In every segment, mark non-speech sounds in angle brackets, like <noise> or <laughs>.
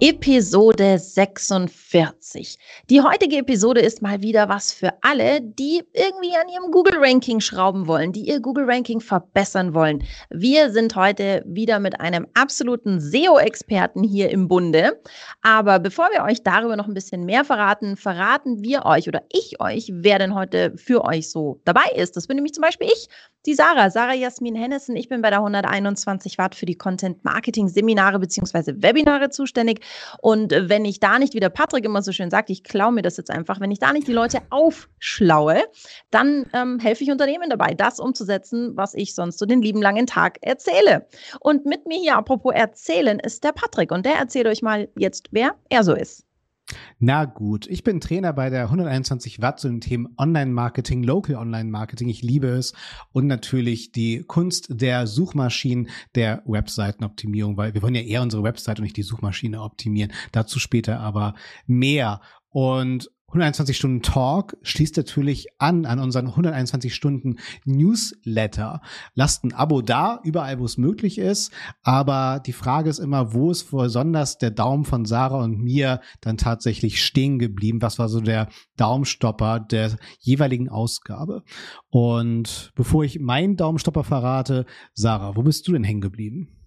Episode 46. Die heutige Episode ist mal wieder was für alle, die irgendwie an ihrem Google-Ranking schrauben wollen, die ihr Google-Ranking verbessern wollen. Wir sind heute wieder mit einem absoluten SEO-Experten hier im Bunde. Aber bevor wir euch darüber noch ein bisschen mehr verraten, verraten wir euch oder ich euch, wer denn heute für euch so dabei ist. Das bin nämlich zum Beispiel ich die Sarah, Sarah Jasmin Hennessen. Ich bin bei der 121 Watt für die Content Marketing Seminare bzw. Webinare zuständig. Und wenn ich da nicht, wie der Patrick immer so schön sagt, ich klaue mir das jetzt einfach, wenn ich da nicht die Leute aufschlaue, dann ähm, helfe ich Unternehmen dabei, das umzusetzen, was ich sonst so den lieben langen Tag erzähle. Und mit mir hier, apropos erzählen, ist der Patrick. Und der erzählt euch mal jetzt, wer er so ist. Na gut, ich bin Trainer bei der 121 Watt zu den Themen Online-Marketing, Local Online-Marketing. Ich liebe es. Und natürlich die Kunst der Suchmaschinen, der Webseitenoptimierung, weil wir wollen ja eher unsere Website und nicht die Suchmaschine optimieren. Dazu später aber mehr. Und 121 Stunden Talk schließt natürlich an an unseren 121 Stunden Newsletter. Lasst ein Abo da, überall wo es möglich ist. Aber die Frage ist immer, wo ist besonders der Daumen von Sarah und mir dann tatsächlich stehen geblieben? Was war so der Daumenstopper der jeweiligen Ausgabe? Und bevor ich meinen Daumenstopper verrate, Sarah, wo bist du denn hängen geblieben?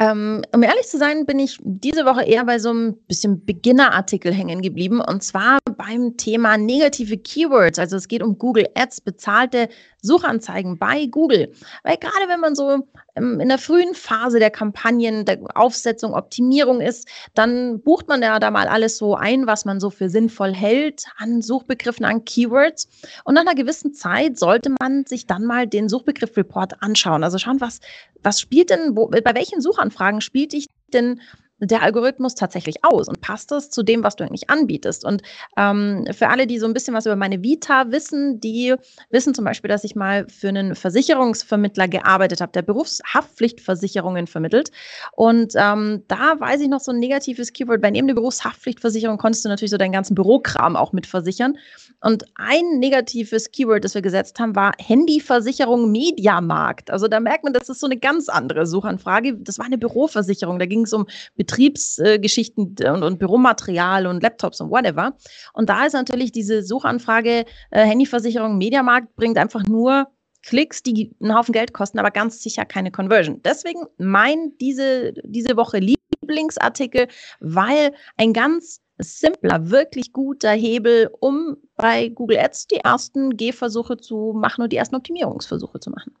Ähm, um ehrlich zu sein, bin ich diese Woche eher bei so einem bisschen Beginner-Artikel hängen geblieben und zwar beim Thema negative Keywords. Also es geht um Google Ads, bezahlte Suchanzeigen bei Google. Weil gerade wenn man so ähm, in der frühen Phase der Kampagnen, der Aufsetzung, Optimierung ist, dann bucht man ja da mal alles so ein, was man so für sinnvoll hält an Suchbegriffen, an Keywords. Und nach einer gewissen Zeit sollte man sich dann mal den Suchbegriff-Report anschauen. Also schauen, was, was spielt denn, wo, bei welchen Suchanfragen spielt ich denn der Algorithmus tatsächlich aus und passt das zu dem, was du eigentlich anbietest? Und ähm, für alle, die so ein bisschen was über meine Vita wissen, die wissen zum Beispiel, dass ich mal für einen Versicherungsvermittler gearbeitet habe, der Berufshaftpflichtversicherungen vermittelt. Und ähm, da weiß ich noch so ein negatives Keyword, bei neben der Berufshaftpflichtversicherung konntest du natürlich so deinen ganzen Bürokram auch mit versichern. Und ein negatives Keyword, das wir gesetzt haben, war Handyversicherung Mediamarkt. Also da merkt man, das ist so eine ganz andere Suchanfrage. Das war eine Büroversicherung. Da ging es um Betriebsgeschichten äh, und, und Büromaterial und Laptops und whatever. Und da ist natürlich diese Suchanfrage äh, Handyversicherung Mediamarkt bringt einfach nur Klicks, die einen Haufen Geld kosten, aber ganz sicher keine Conversion. Deswegen mein diese, diese Woche Lieblingsartikel, weil ein ganz simpler, wirklich guter Hebel, um bei Google Ads die ersten Gehversuche zu machen und die ersten Optimierungsversuche zu machen.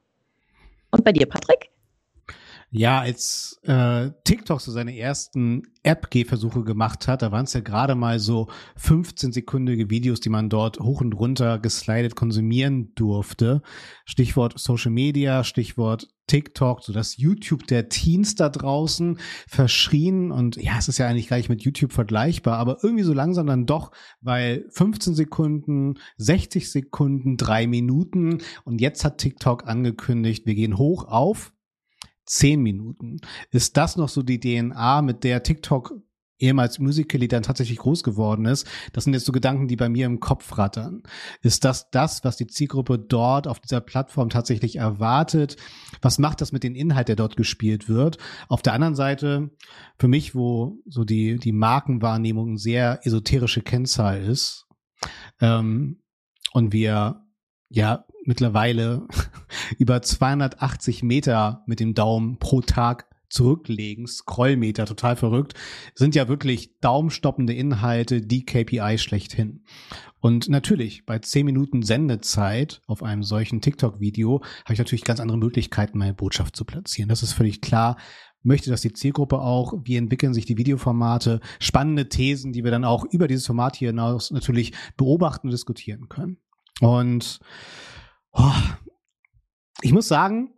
Und bei dir, Patrick? Ja, als äh, TikTok so seine ersten App-Gehversuche gemacht hat, da waren es ja gerade mal so 15-sekündige Videos, die man dort hoch und runter geslidet konsumieren durfte. Stichwort Social Media, Stichwort TikTok, so das YouTube der Teens da draußen verschrien und ja, es ist ja eigentlich gar nicht mit YouTube vergleichbar, aber irgendwie so langsam dann doch, weil 15 Sekunden, 60 Sekunden, drei Minuten und jetzt hat TikTok angekündigt, wir gehen hoch auf zehn Minuten. Ist das noch so die DNA, mit der TikTok ehemals Musical.ly dann tatsächlich groß geworden ist. Das sind jetzt so Gedanken, die bei mir im Kopf rattern. Ist das das, was die Zielgruppe dort auf dieser Plattform tatsächlich erwartet? Was macht das mit dem Inhalt, der dort gespielt wird? Auf der anderen Seite, für mich, wo so die, die Markenwahrnehmung sehr esoterische Kennzahl ist, ähm, und wir ja mittlerweile <laughs> über 280 Meter mit dem Daumen pro Tag zurücklegen, Scrollmeter, total verrückt, sind ja wirklich daumenstoppende Inhalte, die KPI schlechthin. Und natürlich, bei 10 Minuten Sendezeit auf einem solchen TikTok-Video habe ich natürlich ganz andere Möglichkeiten, meine Botschaft zu platzieren. Das ist völlig klar. Möchte das die Zielgruppe auch? Wie entwickeln sich die Videoformate? Spannende Thesen, die wir dann auch über dieses Format hier hinaus natürlich beobachten und diskutieren können. Und oh, ich muss sagen,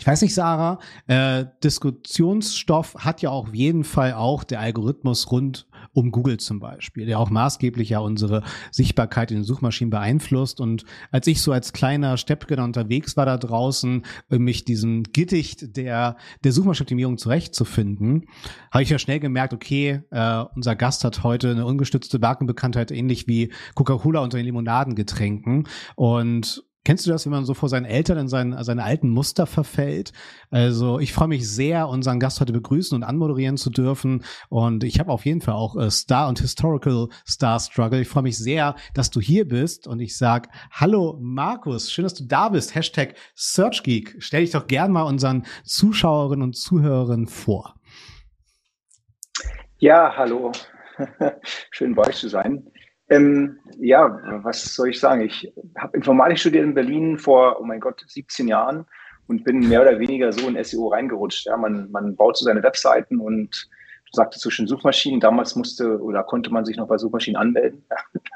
ich weiß nicht, Sarah, äh, Diskussionsstoff hat ja auf jeden Fall auch der Algorithmus rund um Google zum Beispiel, der auch maßgeblich ja unsere Sichtbarkeit in den Suchmaschinen beeinflusst. Und als ich so als kleiner Steppkenner unterwegs war da draußen, mich diesem Gitticht der, der Suchmaschinenoptimierung zurechtzufinden, habe ich ja schnell gemerkt, okay, äh, unser Gast hat heute eine ungestützte Markenbekanntheit, ähnlich wie Coca-Cola unter den Limonadengetränken. Und Kennst du das, wenn man so vor seinen Eltern in seinen, seine alten Muster verfällt? Also ich freue mich sehr, unseren Gast heute begrüßen und anmoderieren zu dürfen. Und ich habe auf jeden Fall auch äh, Star und Historical Star Struggle. Ich freue mich sehr, dass du hier bist. Und ich sag Hallo Markus, schön, dass du da bist. Hashtag SearchGeek. Stell dich doch gern mal unseren Zuschauerinnen und Zuhörern vor. Ja, hallo. <laughs> schön bei euch zu sein. Ähm, ja, was soll ich sagen? Ich habe Informatik studiert in Berlin vor, oh mein Gott, 17 Jahren und bin mehr oder weniger so in SEO reingerutscht. Ja, man, man baut so seine Webseiten und du sagtest zwischen Suchmaschinen. Damals musste oder konnte man sich noch bei Suchmaschinen anmelden.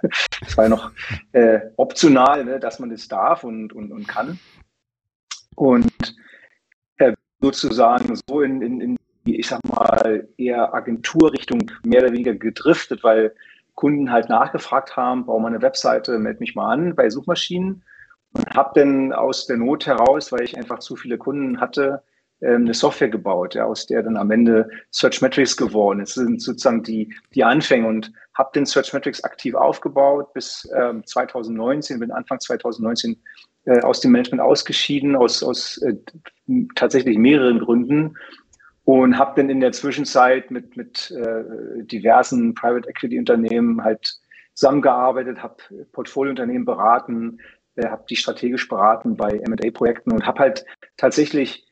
<laughs> das war ja noch äh, optional, ne, dass man das darf und, und, und kann. Und äh, sozusagen so in, in, in ich sag mal, eher Agenturrichtung mehr oder weniger gedriftet, weil Kunden halt nachgefragt haben, baue mal eine Webseite, melde mich mal an bei Suchmaschinen und habe dann aus der Not heraus, weil ich einfach zu viele Kunden hatte, ähm, eine Software gebaut, ja, aus der dann am Ende Searchmetrics geworden ist. Das sind sozusagen die, die Anfänge und habe den Searchmetrics aktiv aufgebaut bis ähm, 2019, bin Anfang 2019 äh, aus dem Management ausgeschieden, aus, aus äh, tatsächlich mehreren Gründen und habe dann in der Zwischenzeit mit, mit äh, diversen Private Equity Unternehmen halt zusammengearbeitet, habe Portfoliounternehmen beraten, äh, habe die strategisch beraten bei M&A-Projekten und habe halt tatsächlich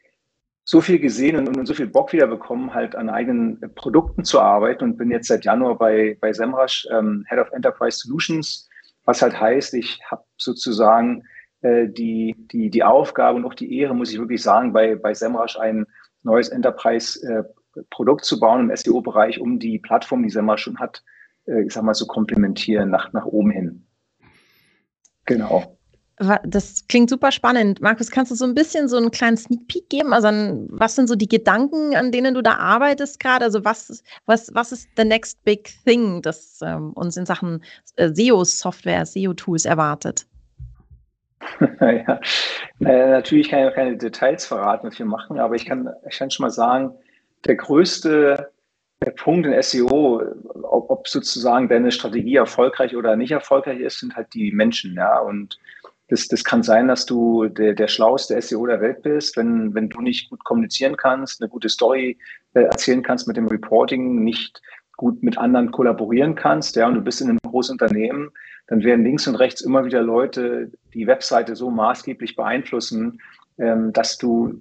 so viel gesehen und, und, so viel Bock wieder bekommen, halt an eigenen Produkten zu arbeiten und bin jetzt seit Januar bei, bei Semrush ähm, Head of Enterprise Solutions, was halt heißt, ich habe sozusagen äh, die, die, die Aufgabe und auch die Ehre, muss ich wirklich sagen, bei, bei Semrush einen neues Enterprise-Produkt zu bauen im SEO-Bereich, um die Plattform, die Semmer schon hat, äh, ich sag mal, zu komplementieren nach, nach oben hin. Genau. Das klingt super spannend. Markus, kannst du so ein bisschen so einen kleinen Sneak Peek geben? Also, was sind so die Gedanken, an denen du da arbeitest gerade? Also, was, was, was ist the next big thing, das ähm, uns in Sachen äh, SEO-Software, SEO-Tools erwartet? <laughs> ja, naja, natürlich kann ich keine Details verraten, was wir machen, aber ich kann, ich kann schon mal sagen, der größte Punkt in SEO, ob, ob, sozusagen deine Strategie erfolgreich oder nicht erfolgreich ist, sind halt die Menschen, ja. Und das, das kann sein, dass du der, der schlauste SEO der Welt bist, wenn, wenn du nicht gut kommunizieren kannst, eine gute Story äh, erzählen kannst mit dem Reporting, nicht gut mit anderen kollaborieren kannst, ja, und du bist in einem großen Unternehmen, dann werden links und rechts immer wieder Leute die Webseite so maßgeblich beeinflussen, ähm, dass du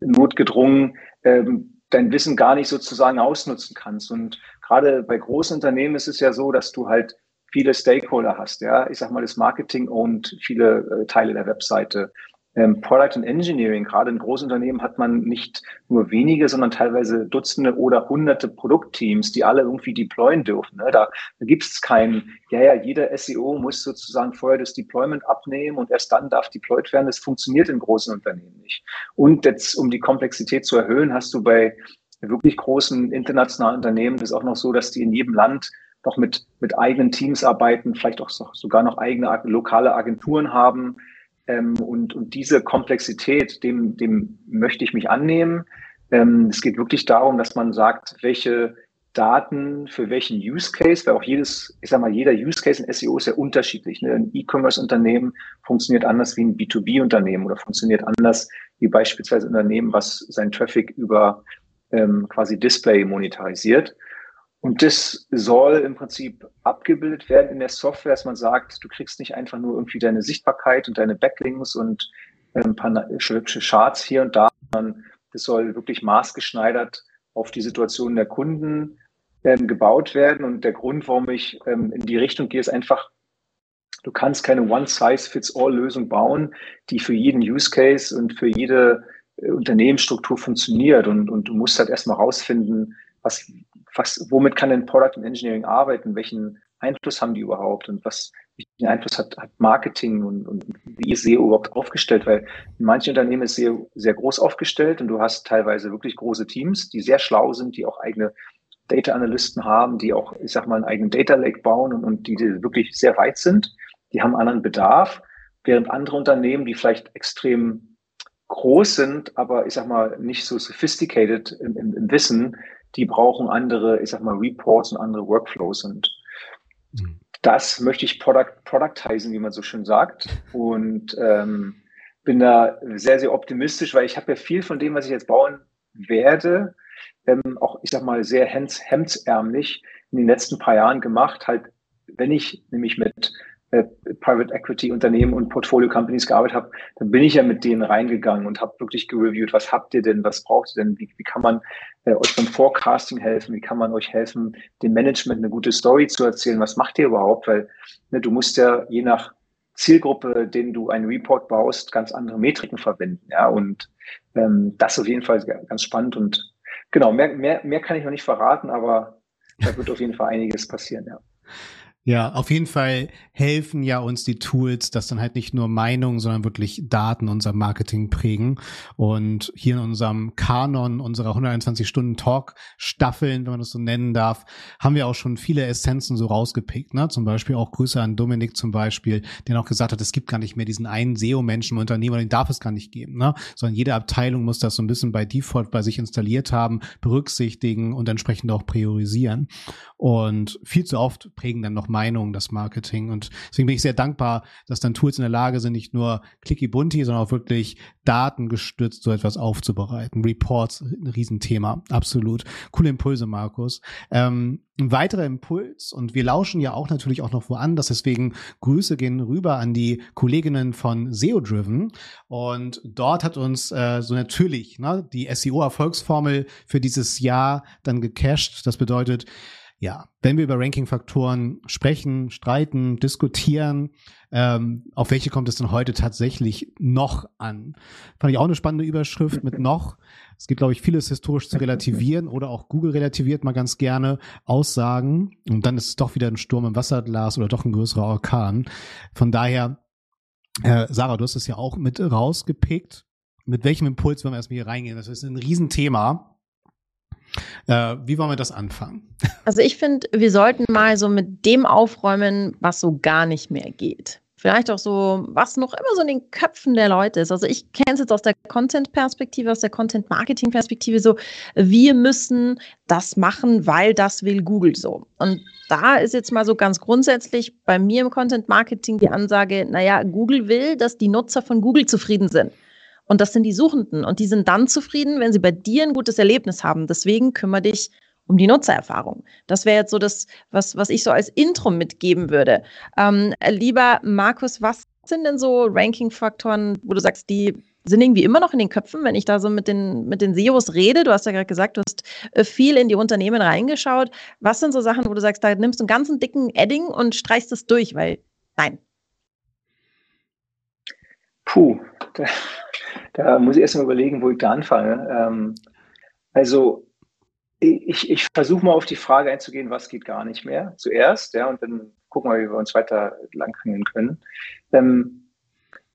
notgedrungen ähm, dein Wissen gar nicht sozusagen ausnutzen kannst. Und gerade bei großen Unternehmen ist es ja so, dass du halt viele Stakeholder hast. Ja, ich sag mal, das Marketing und viele äh, Teile der Webseite ähm, Product and Engineering, gerade in Großunternehmen hat man nicht nur wenige, sondern teilweise Dutzende oder Hunderte Produktteams, die alle irgendwie deployen dürfen. Ne? Da, da gibt es kein, ja, ja, jeder SEO muss sozusagen vorher das Deployment abnehmen und erst dann darf deployed werden. Das funktioniert in großen Unternehmen nicht. Und jetzt, um die Komplexität zu erhöhen, hast du bei wirklich großen internationalen Unternehmen das auch noch so, dass die in jedem Land noch mit, mit eigenen Teams arbeiten, vielleicht auch sogar noch eigene lokale Agenturen haben ähm, und, und diese Komplexität, dem, dem möchte ich mich annehmen. Ähm, es geht wirklich darum, dass man sagt, welche Daten für welchen Use Case, weil auch jedes, ich sag mal, jeder Use Case in SEO ist ja unterschiedlich. Ne? Ein E-Commerce-Unternehmen funktioniert anders wie ein B2B-Unternehmen oder funktioniert anders wie beispielsweise ein Unternehmen, was sein Traffic über ähm, quasi Display monetarisiert. Und das soll im Prinzip abgebildet werden in der Software, dass man sagt, du kriegst nicht einfach nur irgendwie deine Sichtbarkeit und deine Backlinks und ein paar hübsche Charts hier und da, sondern das soll wirklich maßgeschneidert auf die Situation der Kunden ähm, gebaut werden. Und der Grund, warum ich ähm, in die Richtung gehe, ist einfach, du kannst keine One-Size-Fits-All-Lösung bauen, die für jeden Use Case und für jede äh, Unternehmensstruktur funktioniert. Und, und du musst halt erstmal rausfinden, was, was, womit kann denn Product und Engineering arbeiten? Welchen Einfluss haben die überhaupt? Und was, welchen Einfluss hat, hat Marketing und, und wie ist SEO überhaupt aufgestellt? Weil in manchen Unternehmen ist SEO sehr groß aufgestellt und du hast teilweise wirklich große Teams, die sehr schlau sind, die auch eigene Data Analysten haben, die auch, ich sag mal, einen eigenen Data Lake bauen und, und die, die wirklich sehr weit sind. Die haben anderen Bedarf, während andere Unternehmen, die vielleicht extrem groß sind, aber ich sag mal nicht so sophisticated im, im, im Wissen, die brauchen andere, ich sag mal, Reports und andere Workflows und mhm. das möchte ich product, productizen, wie man so schön sagt. Und ähm, bin da sehr, sehr optimistisch, weil ich habe ja viel von dem, was ich jetzt bauen werde, ähm, auch, ich sag mal, sehr hemdsärmlich in den letzten paar Jahren gemacht. Halt, wenn ich nämlich mit äh, Private Equity Unternehmen und Portfolio Companies gearbeitet habe, dann bin ich ja mit denen reingegangen und habe wirklich gereviewt, was habt ihr denn, was braucht ihr denn, wie, wie kann man äh, euch beim Forecasting helfen, wie kann man euch helfen, dem Management eine gute Story zu erzählen, was macht ihr überhaupt, weil ne, du musst ja je nach Zielgruppe, den du einen Report baust, ganz andere Metriken verwenden, ja, und ähm, das auf jeden Fall ganz spannend und genau, mehr, mehr, mehr kann ich noch nicht verraten, aber da wird auf jeden Fall einiges passieren, ja. Ja, auf jeden Fall helfen ja uns die Tools, dass dann halt nicht nur Meinungen, sondern wirklich Daten unser Marketing prägen. Und hier in unserem Kanon unserer 121 Stunden Talk Staffeln, wenn man das so nennen darf, haben wir auch schon viele Essenzen so rausgepickt. Ne? Zum Beispiel auch Grüße an Dominik zum Beispiel, der auch gesagt hat, es gibt gar nicht mehr diesen einen SEO-Menschen im Unternehmen, den darf es gar nicht geben. Ne? Sondern jede Abteilung muss das so ein bisschen bei Default bei sich installiert haben, berücksichtigen und entsprechend auch priorisieren. Und viel zu oft prägen dann noch Meinung, das Marketing. Und deswegen bin ich sehr dankbar, dass dann Tools in der Lage sind, nicht nur clicky bunti, sondern auch wirklich datengestützt so etwas aufzubereiten. Reports, ein Riesenthema. Absolut. Coole Impulse, Markus. Ähm, ein weiterer Impuls, und wir lauschen ja auch natürlich auch noch woanders, deswegen Grüße gehen rüber an die Kolleginnen von SEO Driven. Und dort hat uns äh, so natürlich ne, die SEO-Erfolgsformel für dieses Jahr dann gecached. Das bedeutet, ja, wenn wir über Ranking-Faktoren sprechen, streiten, diskutieren, ähm, auf welche kommt es denn heute tatsächlich noch an? Fand ich auch eine spannende Überschrift mit noch. Es gibt, glaube ich, vieles historisch zu relativieren oder auch Google relativiert mal ganz gerne Aussagen und dann ist es doch wieder ein Sturm im Wasserglas oder doch ein größerer Orkan. Von daher, äh, Sarah, du hast es ja auch mit rausgepickt. Mit welchem Impuls wollen wir erstmal hier reingehen? Das ist ein Riesenthema. Äh, wie wollen wir das anfangen? <laughs> Also ich finde, wir sollten mal so mit dem aufräumen, was so gar nicht mehr geht. Vielleicht auch so, was noch immer so in den Köpfen der Leute ist. Also ich kenne es jetzt aus der Content-Perspektive, aus der Content-Marketing-Perspektive so, wir müssen das machen, weil das will Google so. Und da ist jetzt mal so ganz grundsätzlich bei mir im Content-Marketing die Ansage, naja, Google will, dass die Nutzer von Google zufrieden sind. Und das sind die Suchenden. Und die sind dann zufrieden, wenn sie bei dir ein gutes Erlebnis haben. Deswegen kümmere dich um die Nutzererfahrung. Das wäre jetzt so das, was, was ich so als Intro mitgeben würde. Ähm, lieber Markus, was sind denn so Ranking-Faktoren, wo du sagst, die sind irgendwie immer noch in den Köpfen, wenn ich da so mit den, mit den SEOs rede. Du hast ja gerade gesagt, du hast äh, viel in die Unternehmen reingeschaut. Was sind so Sachen, wo du sagst, da nimmst du einen ganzen dicken Edding und streichst es durch? Weil, nein. Puh, da muss ich erst mal überlegen, wo ich da anfange. Ähm, also ich, ich versuche mal auf die Frage einzugehen, was geht gar nicht mehr zuerst, ja, und dann gucken wir, wie wir uns weiter langhangeln können. Ähm,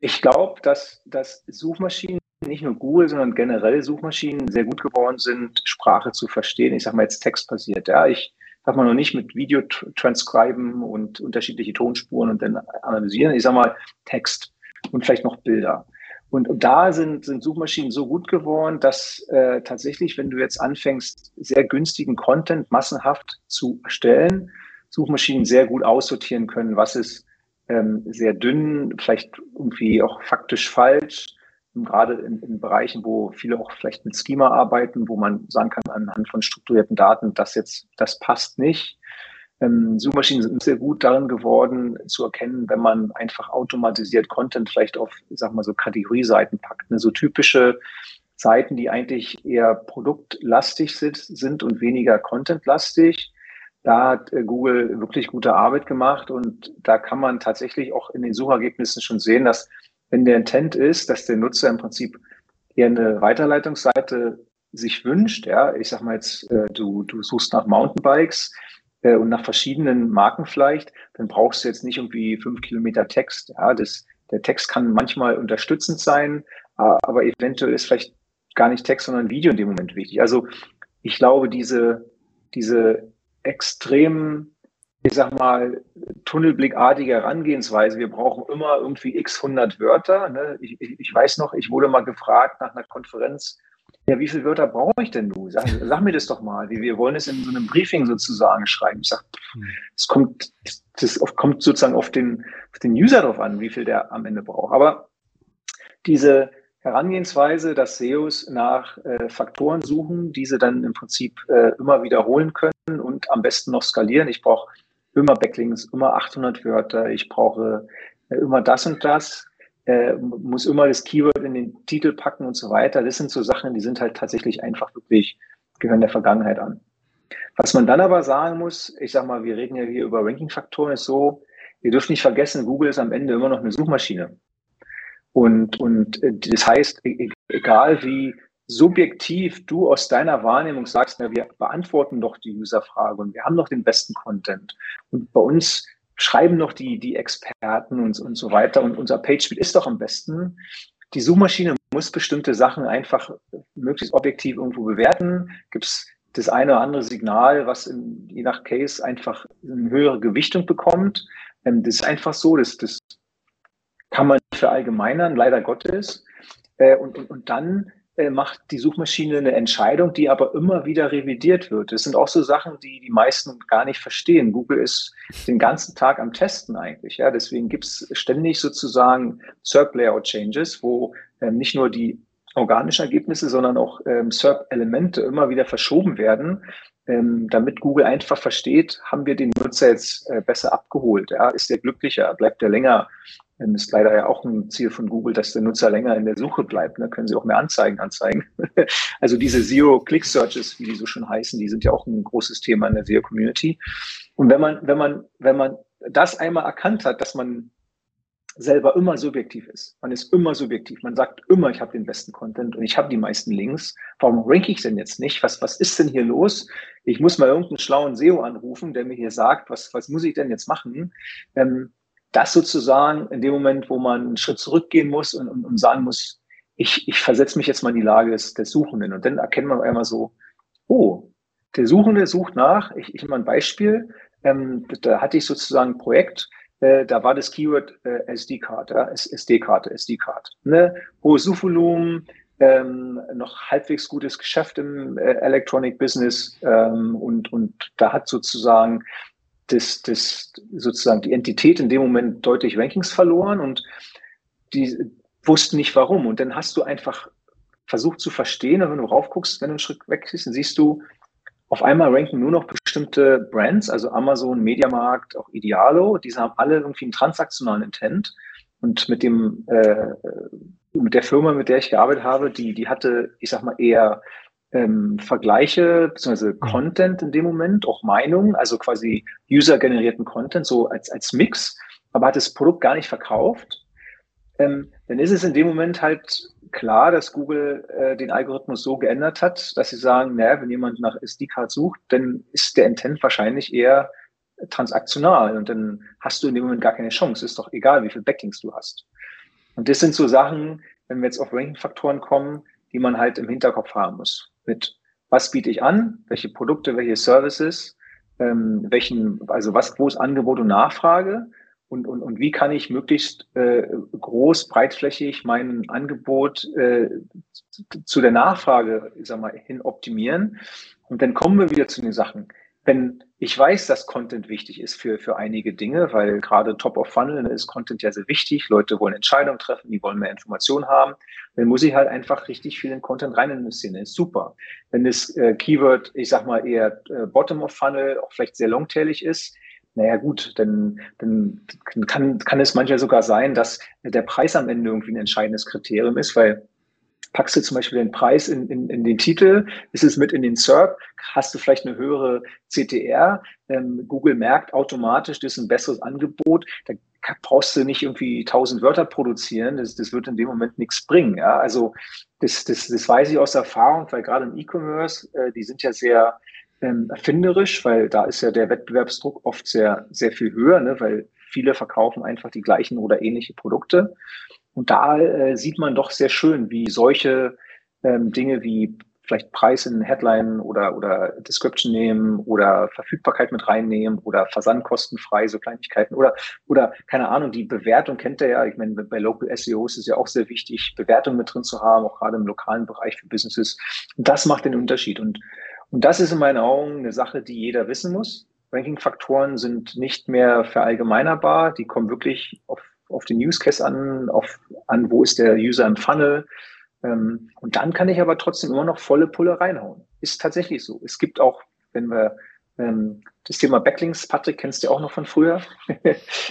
ich glaube, dass, dass Suchmaschinen, nicht nur Google, sondern generell Suchmaschinen sehr gut geworden sind, Sprache zu verstehen. Ich sage mal jetzt textbasiert. Ja, ich sag mal noch nicht mit Video transcriben und unterschiedliche Tonspuren und dann analysieren. Ich sage mal Text und vielleicht noch Bilder. Und, da sind, sind Suchmaschinen so gut geworden, dass äh, tatsächlich, wenn du jetzt anfängst, sehr günstigen Content massenhaft zu erstellen, Suchmaschinen sehr gut aussortieren können, was ist ähm, sehr dünn, vielleicht irgendwie auch faktisch falsch, gerade in, in Bereichen, wo viele auch vielleicht mit Schema arbeiten, wo man sagen kann, anhand von strukturierten Daten, das jetzt, das passt nicht. Ähm, Suchmaschinen sind sehr gut darin geworden, zu erkennen, wenn man einfach automatisiert Content vielleicht auf, ich sag mal so Kategorieseiten packt. Ne? So typische Seiten, die eigentlich eher produktlastig sind, sind und weniger contentlastig. Da hat äh, Google wirklich gute Arbeit gemacht und da kann man tatsächlich auch in den Suchergebnissen schon sehen, dass wenn der Intent ist, dass der Nutzer im Prinzip eher eine Weiterleitungsseite sich wünscht, ja, ich sag mal jetzt, äh, du, du suchst nach Mountainbikes, äh, und nach verschiedenen Marken vielleicht, dann brauchst du jetzt nicht irgendwie fünf Kilometer Text. Ja, das, der Text kann manchmal unterstützend sein, aber eventuell ist vielleicht gar nicht Text, sondern Video in dem Moment wichtig. Also ich glaube, diese, diese extrem, ich sag mal, tunnelblickartige Herangehensweise. Wir brauchen immer irgendwie x 100 Wörter. Ne? Ich, ich, ich weiß noch, ich wurde mal gefragt nach einer Konferenz, ja, wie viele Wörter brauche ich denn du? Sag, sag, mir das doch mal. Wir wollen es in so einem Briefing sozusagen schreiben. Ich sage, hm. es kommt, das kommt sozusagen auf den, auf den User drauf an, wie viel der am Ende braucht. Aber diese Herangehensweise, dass SEOs nach äh, Faktoren suchen, diese dann im Prinzip äh, immer wiederholen können und am besten noch skalieren. Ich brauche immer Backlinks, immer 800 Wörter, ich brauche äh, immer das und das äh, muss immer das Keyword in den Titel packen und so weiter. Das sind so Sachen, die sind halt tatsächlich einfach wirklich, gehören der Vergangenheit an. Was man dann aber sagen muss, ich sag mal, wir reden ja hier über Ranking-Faktoren, ist so, ihr dürft nicht vergessen, Google ist am Ende immer noch eine Suchmaschine. Und, und äh, das heißt, e, e, egal wie subjektiv du aus deiner Wahrnehmung sagst, na, wir beantworten doch die Userfrage und wir haben doch den besten Content. Und bei uns schreiben noch die, die Experten und, und so weiter. Und unser PageSpeed ist doch am besten. Die Suchmaschine muss bestimmte Sachen einfach möglichst objektiv irgendwo bewerten. Gibt es das eine oder andere Signal, was in, je nach Case einfach eine höhere Gewichtung bekommt. Ähm, das ist einfach so, das, das kann man nicht verallgemeinern, leider Gottes. Äh, und, und, und dann macht die Suchmaschine eine Entscheidung, die aber immer wieder revidiert wird. Das sind auch so Sachen, die die meisten gar nicht verstehen. Google ist den ganzen Tag am Testen eigentlich. Ja, deswegen gibt es ständig sozusagen SERP Layout Changes, wo ähm, nicht nur die organischen Ergebnisse, sondern auch ähm, SERP-Elemente immer wieder verschoben werden, ähm, damit Google einfach versteht, haben wir den Nutzer jetzt äh, besser abgeholt. Ja? Ist der glücklicher? Bleibt er länger ist leider ja auch ein Ziel von Google, dass der Nutzer länger in der Suche bleibt. Ne? Können sie auch mehr Anzeigen anzeigen. <laughs> also diese Zero-Click-Searches, wie die so schon heißen, die sind ja auch ein großes Thema in der SEO-Community. Und wenn man, wenn man, wenn man das einmal erkannt hat, dass man selber immer subjektiv ist. Man ist immer subjektiv. Man sagt immer, ich habe den besten Content und ich habe die meisten Links. Warum ranke ich denn jetzt nicht? Was, was ist denn hier los? Ich muss mal irgendeinen schlauen SEO anrufen, der mir hier sagt, was, was muss ich denn jetzt machen? Ähm, das sozusagen in dem Moment, wo man einen Schritt zurückgehen muss und, und, und sagen muss, ich, ich versetze mich jetzt mal in die Lage des, des Suchenden. Und dann erkennt man einmal so, oh, der Suchende sucht nach, ich, ich mal ein Beispiel, ähm, da hatte ich sozusagen ein Projekt, äh, da war das Keyword äh, SD-Card, ja, SD-Karte, SD-Card. Ne? Hohes Suchvolumen, ähm, noch halbwegs gutes Geschäft im äh, Electronic Business ähm, und, und da hat sozusagen das, das sozusagen die Entität in dem Moment deutlich Rankings verloren und die wussten nicht warum. Und dann hast du einfach versucht zu verstehen, und wenn du raufguckst, wenn du einen Schritt weg siehst, dann siehst du, auf einmal ranken nur noch bestimmte Brands, also Amazon, Mediamarkt, auch Idealo, diese haben alle irgendwie einen transaktionalen Intent. Und mit dem, äh, mit der Firma, mit der ich gearbeitet habe, die, die hatte, ich sag mal, eher ähm, Vergleiche bzw. Mhm. Content in dem Moment, auch Meinungen, also quasi user-generierten Content, so als, als Mix, aber hat das Produkt gar nicht verkauft, ähm, dann ist es in dem Moment halt klar, dass Google äh, den Algorithmus so geändert hat, dass sie sagen, naja, wenn jemand nach SD-Card sucht, dann ist der Intent wahrscheinlich eher transaktional und dann hast du in dem Moment gar keine Chance. Ist doch egal, wie viel Backlinks du hast. Und das sind so Sachen, wenn wir jetzt auf Ranking-Faktoren kommen, die man halt im Hinterkopf haben muss mit was biete ich an, welche Produkte, welche Services, ähm, welchen, also was, wo ist Angebot und Nachfrage und, und, und wie kann ich möglichst äh, groß, breitflächig mein Angebot äh, zu der Nachfrage, ich sag mal, hin optimieren. Und dann kommen wir wieder zu den Sachen wenn ich weiß, dass Content wichtig ist für, für einige Dinge, weil gerade Top of Funnel ist Content ja sehr wichtig. Leute wollen Entscheidungen treffen, die wollen mehr Informationen haben. Dann muss ich halt einfach richtig viel in Content rein investieren. Ist super. Wenn das äh, Keyword, ich sag mal eher äh, Bottom of Funnel, auch vielleicht sehr longtailig ist, naja gut, dann, dann kann, kann es manchmal sogar sein, dass der Preis am Ende irgendwie ein entscheidendes Kriterium ist, weil packst du zum Beispiel den Preis in, in, in den Titel, ist es mit in den SERP, hast du vielleicht eine höhere CTR. Ähm, Google merkt automatisch, das ist ein besseres Angebot. Da brauchst du nicht irgendwie 1000 Wörter produzieren. Das, das wird in dem Moment nichts bringen. Ja? Also das, das, das weiß ich aus Erfahrung, weil gerade im E-Commerce, äh, die sind ja sehr ähm, erfinderisch, weil da ist ja der Wettbewerbsdruck oft sehr, sehr viel höher, ne? weil viele verkaufen einfach die gleichen oder ähnliche Produkte. Und da äh, sieht man doch sehr schön, wie solche ähm, Dinge wie vielleicht Preis in Headline oder, oder Description nehmen oder Verfügbarkeit mit reinnehmen oder versandkostenfrei, so Kleinigkeiten oder, oder keine Ahnung, die Bewertung kennt ihr ja. Ich meine, bei Local SEOs ist ja auch sehr wichtig, Bewertung mit drin zu haben, auch gerade im lokalen Bereich für Businesses. Und das macht den Unterschied. Und, und das ist in meinen Augen eine Sache, die jeder wissen muss. Ranking-Faktoren sind nicht mehr verallgemeinerbar. Die kommen wirklich auf, auf den Use Case an, auf, an, wo ist der User im Funnel, ähm, und dann kann ich aber trotzdem immer noch volle Pulle reinhauen. Ist tatsächlich so. Es gibt auch, wenn wir ähm, das Thema Backlinks, Patrick, kennst du auch noch von früher, <laughs>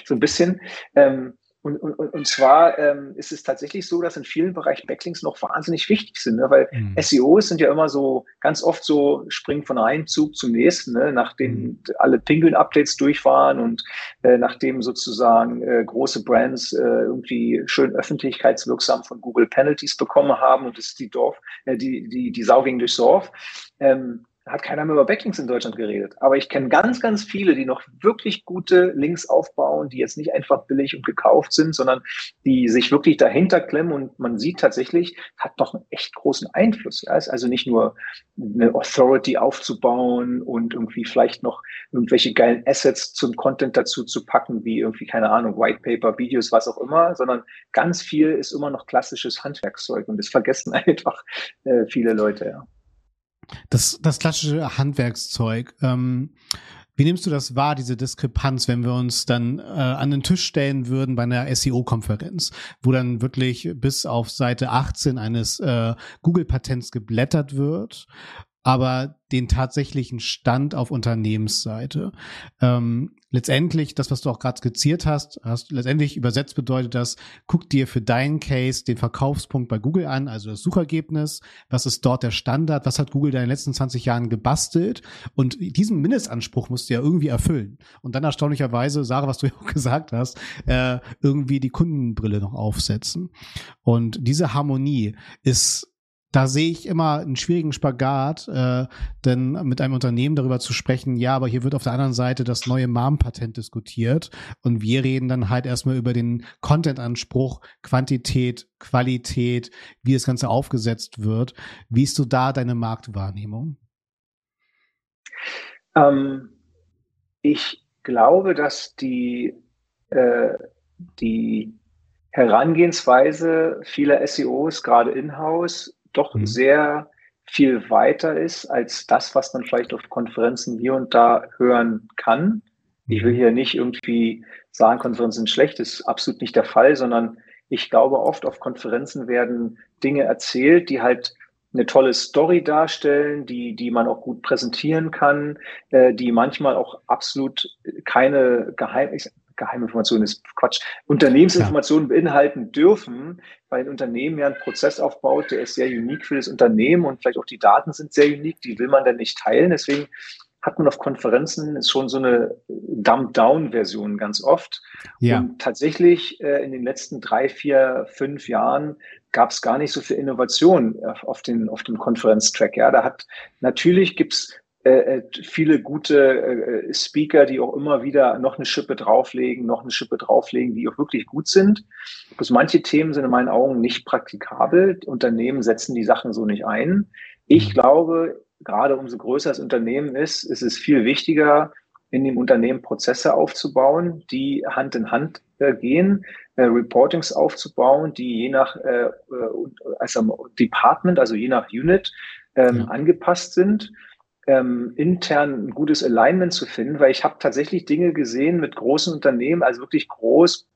so ein bisschen. Ähm, und, und, und zwar ähm, ist es tatsächlich so, dass in vielen Bereichen Backlinks noch wahnsinnig wichtig sind, ne? weil mhm. SEOs sind ja immer so ganz oft so springen von einem Zug zum nächsten, ne? nachdem mhm. alle Penguin-Updates durch waren und äh, nachdem sozusagen äh, große Brands äh, irgendwie schön öffentlichkeitswirksam von Google Penalties bekommen haben und es ist die Dorf, äh, die, die, die Sau ging durchs Dorf. Ähm, hat keiner mehr über Backlinks in Deutschland geredet. Aber ich kenne ganz, ganz viele, die noch wirklich gute Links aufbauen, die jetzt nicht einfach billig und gekauft sind, sondern die sich wirklich dahinter klemmen und man sieht tatsächlich, hat doch einen echt großen Einfluss. Ja, ist also nicht nur eine Authority aufzubauen und irgendwie vielleicht noch irgendwelche geilen Assets zum Content dazu zu packen, wie irgendwie, keine Ahnung, White Paper, Videos, was auch immer, sondern ganz viel ist immer noch klassisches Handwerkszeug und das vergessen <laughs> einfach äh, viele Leute, ja. Das, das klassische Handwerkszeug. Ähm, wie nimmst du das wahr, diese Diskrepanz, wenn wir uns dann äh, an den Tisch stellen würden bei einer SEO-Konferenz, wo dann wirklich bis auf Seite 18 eines äh, Google-Patents geblättert wird aber den tatsächlichen Stand auf Unternehmensseite. Ähm, letztendlich, das, was du auch gerade skizziert hast, hast letztendlich übersetzt bedeutet das, guck dir für deinen Case den Verkaufspunkt bei Google an, also das Suchergebnis, was ist dort der Standard, was hat Google da in den letzten 20 Jahren gebastelt und diesen Mindestanspruch musst du ja irgendwie erfüllen. Und dann erstaunlicherweise, Sarah, was du <laughs> ja auch gesagt hast, äh, irgendwie die Kundenbrille noch aufsetzen. Und diese Harmonie ist da sehe ich immer einen schwierigen Spagat, äh, denn mit einem Unternehmen darüber zu sprechen, ja, aber hier wird auf der anderen Seite das neue MAM-Patent diskutiert und wir reden dann halt erstmal über den Content-Anspruch, Quantität, Qualität, wie das Ganze aufgesetzt wird. Wie ist du da deine Marktwahrnehmung? Ähm, ich glaube, dass die, äh, die Herangehensweise vieler SEOs, gerade in-house, doch mhm. sehr viel weiter ist als das, was man vielleicht auf Konferenzen hier und da hören kann. Ich will mhm. hier nicht irgendwie sagen, Konferenzen sind schlecht, das ist absolut nicht der Fall, sondern ich glaube oft auf Konferenzen werden Dinge erzählt, die halt eine tolle Story darstellen, die, die man auch gut präsentieren kann, äh, die manchmal auch absolut keine Geheimnisse, Geheiminformationen ist Quatsch, Unternehmensinformationen ja. beinhalten dürfen, weil ein Unternehmen ja einen Prozess aufbaut, der ist sehr unique für das Unternehmen und vielleicht auch die Daten sind sehr unique, die will man dann nicht teilen. Deswegen hat man auf Konferenzen schon so eine Dump-Down-Version ganz oft. Ja. Und tatsächlich äh, in den letzten drei, vier, fünf Jahren gab es gar nicht so viel Innovation auf, den, auf dem Konferenztrack. Ja, da hat natürlich gibt's äh, äh, viele gute äh, Speaker, die auch immer wieder noch eine Schippe drauflegen, noch eine Schippe drauflegen, die auch wirklich gut sind. Bloß manche Themen sind in meinen Augen nicht praktikabel. Unternehmen setzen die Sachen so nicht ein. Ich glaube, gerade umso größer das Unternehmen ist, ist es viel wichtiger, in dem Unternehmen Prozesse aufzubauen, die Hand in Hand äh, gehen, äh, Reportings aufzubauen, die je nach äh, also Department, also je nach Unit ähm, ja. angepasst sind ähm, intern ein gutes Alignment zu finden, weil ich habe tatsächlich Dinge gesehen mit großen Unternehmen, also wirklich groß,